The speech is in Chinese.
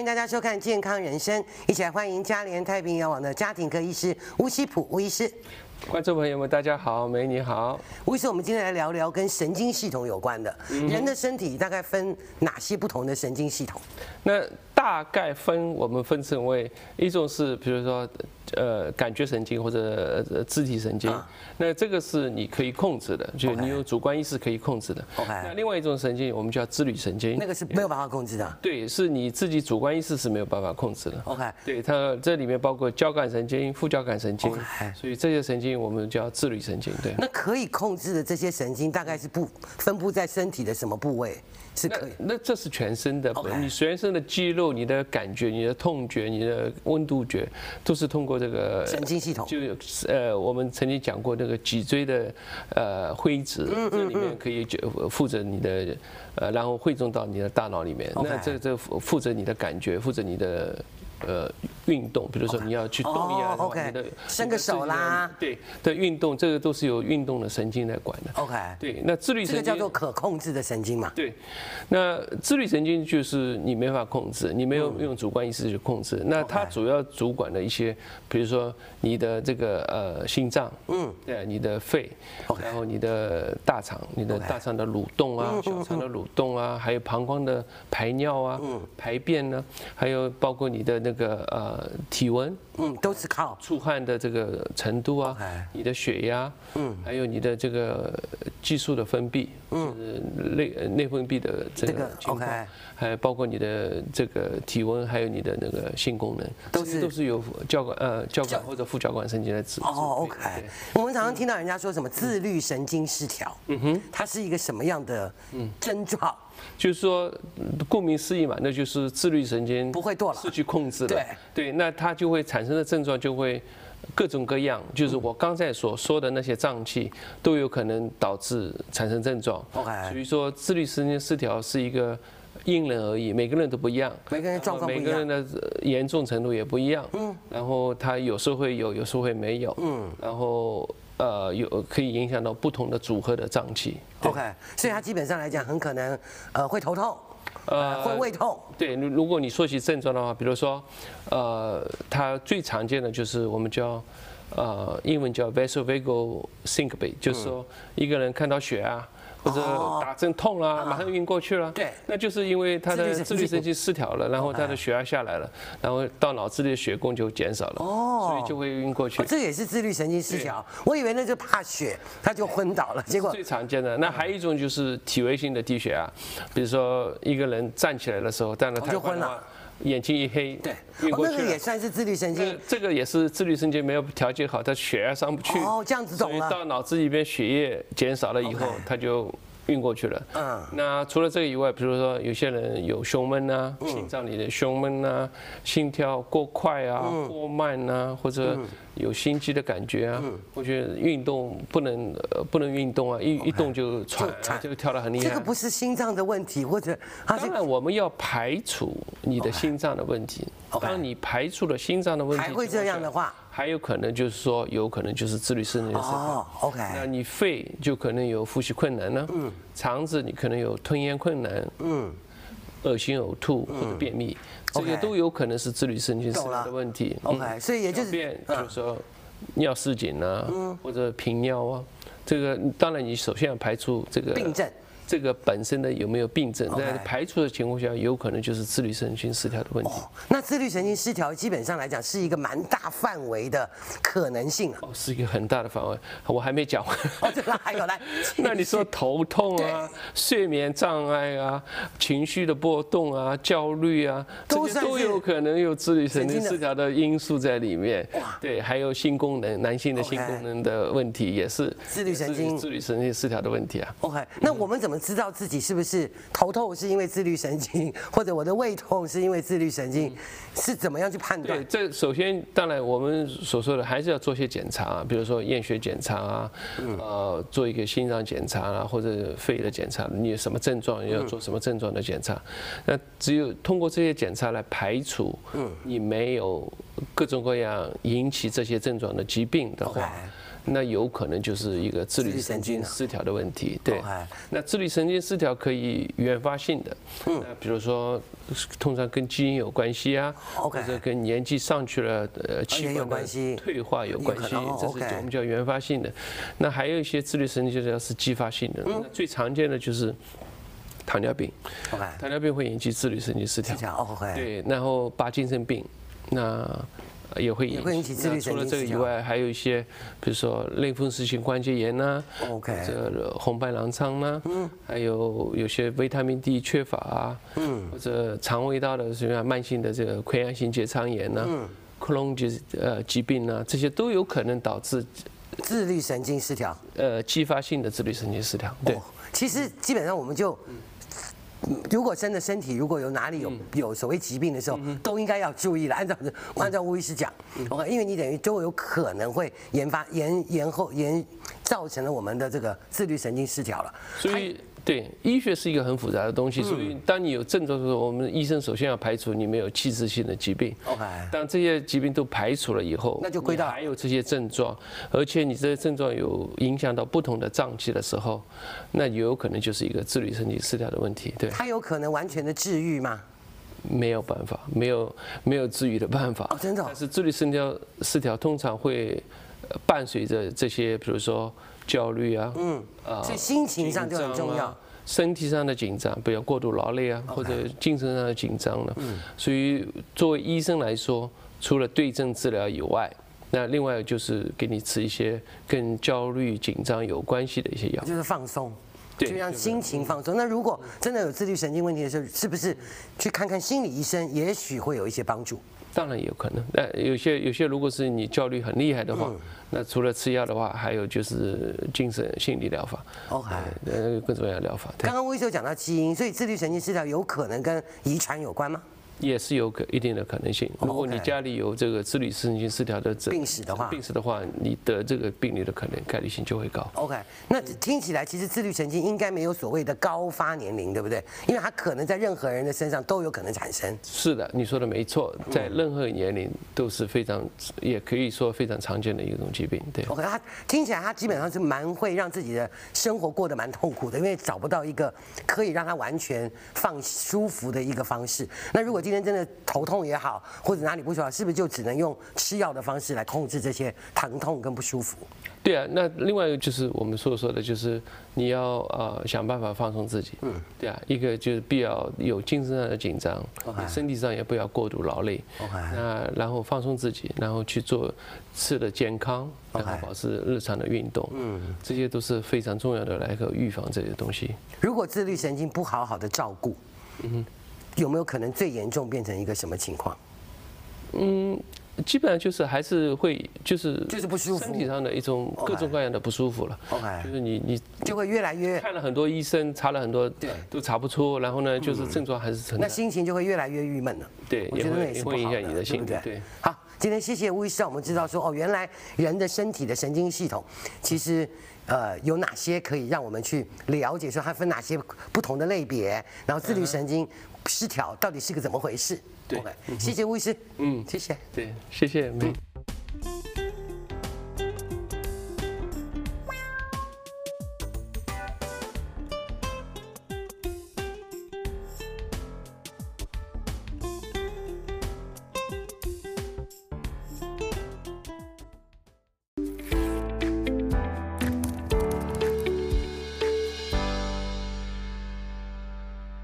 迎大家收看《健康人生》，一起来欢迎嘉联太平洋网的家庭科医师吴希普吴医师。观众朋友们，大家好，美你好。吴医师，我们今天来聊聊跟神经系统有关的。人的身体大概分哪些不同的神经系统？那大概分我们分成为一种是，比如说。呃，感觉神经或者肢体神经，那这个是你可以控制的，就你有主观意识可以控制的。OK。那另外一种神经，我们叫自律神经，那个是没有办法控制的。对，是你自己主观意识是没有办法控制的。OK。对，它这里面包括交感神经、副交感神经，所以这些神经我们叫自律神经。对。那可以控制的这些神经大概是不分布在身体的什么部位？是可以。那这是全身的，你全身的肌肉、你的感觉、你的痛觉、你的温度觉，都是通过。这个神经系统就有呃，我们曾经讲过那个脊椎的呃灰质，这里面可以就负责你的呃，然后汇总到你的大脑里面。那这这负责你的感觉，负责你的。呃，运动，比如说你要去动一啊，OK，伸个手啦，对的运动，这个都是由运动的神经来管的，OK，对，那自律神经这个叫做可控制的神经嘛，对，那自律神经就是你没法控制，你没有用主观意识去控制，那它主要主管的一些，比如说你的这个呃心脏，嗯，对，你的肺，然后你的大肠，你的大肠的蠕动啊，小肠的蠕动啊，还有膀胱的排尿啊，排便呢，还有包括你的那。那个呃体温，嗯，都是靠。出汗的这个程度啊，你的血压，嗯，还有你的这个激素的分泌，嗯，内内分泌的这个情况，还包括你的这个体温，还有你的那个性功能，都是都是由交感呃交感或者副交感神经来指。哦，OK。我们常常听到人家说什么自律神经失调，嗯哼，它是一个什么样的症状？就是说，顾名思义嘛，那就是自律神经不会舵了，失去控制了。对对，那它就会产生的症状就会各种各样，就是我刚才所说的那些脏器都有可能导致产生症状。OK，所以说自律神经失调是一个因人而异，每个人都不一样，每个人状况不一样，每个人的严重程度也不一样。嗯，然后他有时候会有，有时候会没有。嗯，然后。呃，有可以影响到不同的组合的脏器。OK，所以它基本上来讲，很可能呃会头痛，呃会胃痛。对，如果你说起症状的话，比如说，呃，它最常见的就是我们叫呃英文叫 vasovagal syncope，就是说一个人看到血啊。或者打针痛了，马上晕过去了。对，那就是因为他的自律神经失调了，然后他的血压下来了，然后到脑子里的血供就减少了，哦，所以就会晕过去。这也是自律神经失调。我以为那就怕血，他就昏倒了。结果最常见的那还有一种就是体位性的低血压，比如说一个人站起来的时候，站了太快了。眼睛一黑，对，晕过去了。那个也算是自律神经。这个也是自律神经没有调节好，他血压上不去。哦，这样子懂了。到脑子里边血液减少了以后，他就晕过去了。嗯。那除了这个以外，比如说有些人有胸闷啊，心脏里的胸闷啊，心跳过快啊，过慢啊，或者。有心悸的感觉啊，我觉得运动不能呃不能运动啊，一一动就喘，就跳得很厉害。这个不是心脏的问题，或者当然我们要排除你的心脏的问题。当你排除了心脏的问题，还会这样的话，还有可能就是说有可能就是自律神经。哦，OK。那你肺就可能有呼吸困难呢，嗯，肠子你可能有吞咽困难，嗯，恶心呕吐或者便秘。这些都有可能是自律神经的问题。OK，所以也就是，就是说尿失禁啊，或者频尿啊，这个当然你首先要排除这个病症。这个本身的有没有病症，在排除的情况下，有可能就是自律神经失调的问题。那自律神经失调基本上来讲是一个蛮大范围的可能性啊。哦，是一个很大的范围，我还没讲完。哦，这个还有来。那你说头痛啊、睡眠障碍啊、情绪的波动啊、焦虑啊，这些都有可能有自律神经失调的因素在里面。对，还有性功能，男性的性功能的问题也是自律神经自律神经失调的问题啊。OK，那我们怎么？知道自己是不是头痛是因为自律神经，或者我的胃痛是因为自律神经，是怎么样去判断？对，这首先当然我们所说的还是要做些检查啊，比如说验血检查啊，呃，做一个心脏检查啊，或者肺的检查，你有什么症状要做什么症状的检查。那只有通过这些检查来排除，你没有各种各样引起这些症状的疾病的话。那有可能就是一个自律神经失调的问题。对，那自律神经失调可以原发性的，嗯，比如说通常跟基因有关系啊，或者跟年纪上去了，呃，器官的退化有关系，这是我们叫原发性的。那还有一些自律神经失调是继发性的，那最常见的就是。糖尿病糖尿病会引起自律神经失调对，然后帕金森病，那也会引起自律神经。除了这个以外，还有一些，比如说类风湿性关节炎呐，OK，这红斑狼疮呐，嗯，还有有些维他命 D 缺乏啊，嗯，或者肠胃道的什么慢性的这个溃疡性结肠炎呐，嗯，克隆疾呃疾病呐，这些都有可能导致自律神经失调，呃，继发性的自律神经失调。对，其实基本上我们就。如果真的身体如果有哪里有有所谓疾病的时候，都应该要注意了。按照按照吴医师讲，OK，因为你等于都有可能会研发延延后延造成了我们的这个自律神经失调了。所以。对，医学是一个很复杂的东西，所以当你有症状的时候，我们医生首先要排除你没有器质性的疾病。OK。当这些疾病都排除了以后，那就归到还有这些症状，而且你这些症状有影响到不同的脏器的时候，那有可能就是一个自律神经失调的问题。对。它有可能完全的治愈吗？没有办法，没有没有治愈的办法。哦，真的。但是自律神经失调通常会伴随着这些，比如说。焦虑啊，嗯，啊，所以心情上就很重要，身体上的紧张，不要过度劳累啊，或者精神上的紧张了。嗯，所以作为医生来说，除了对症治疗以外，那另外就是给你吃一些跟焦虑、紧张有关系的一些药，就是放松，对，就让心情放松。那如果真的有自律神经问题的时候，是不是去看看心理医生，也许会有一些帮助？当然有可能，那有些有些，如果是你焦虑很厉害的话，嗯、那除了吃药的话，还有就是精神心理疗法，OK，呃，各种各样的疗法。刚刚魏医生讲到基因，所以自律神经失调有可能跟遗传有关吗？也是有可一定的可能性。如果你家里有这个自律神经失调的病史的话，病史的话，你得这个病例的可能概率性就会高。OK，那听起来其实自律神经应该没有所谓的高发年龄，对不对？因为它可能在任何人的身上都有可能产生。是的，你说的没错，在任何年龄都是非常，也可以说非常常见的一种疾病。对。OK，它听起来它基本上是蛮会让自己的生活过得蛮痛苦的，因为找不到一个可以让他完全放舒服的一个方式。那如果今天真的头痛也好，或者哪里不舒服，是不是就只能用吃药的方式来控制这些疼痛跟不舒服？对啊，那另外一个就是我们所说的，就是你要呃想办法放松自己。嗯，对啊，一个就是必要有精神上的紧张.身体上也不要过度劳累。那然后放松自己，然后去做吃的健康，然后保持日常的运动。嗯.这些都是非常重要的来个预防这些东西。如果自律神经不好好的照顾，嗯哼。有没有可能最严重变成一个什么情况？嗯，基本上就是还是会就是就是不舒服，身体上的一种各种各样的不舒服了。OK，就是你你就会越来越看了很多医生，查了很多，对，都查不出。然后呢，就是症状还是存在。那心情就会越来越郁闷了。对，我觉得也是会影响你的心情。对，好，今天谢谢吴医师，我们知道说哦，原来人的身体的神经系统其实。呃，有哪些可以让我们去了解？说它分哪些不同的类别？然后自律神经失调到底是个怎么回事？对，谢谢吴医师。嗯，谢谢。对，谢谢。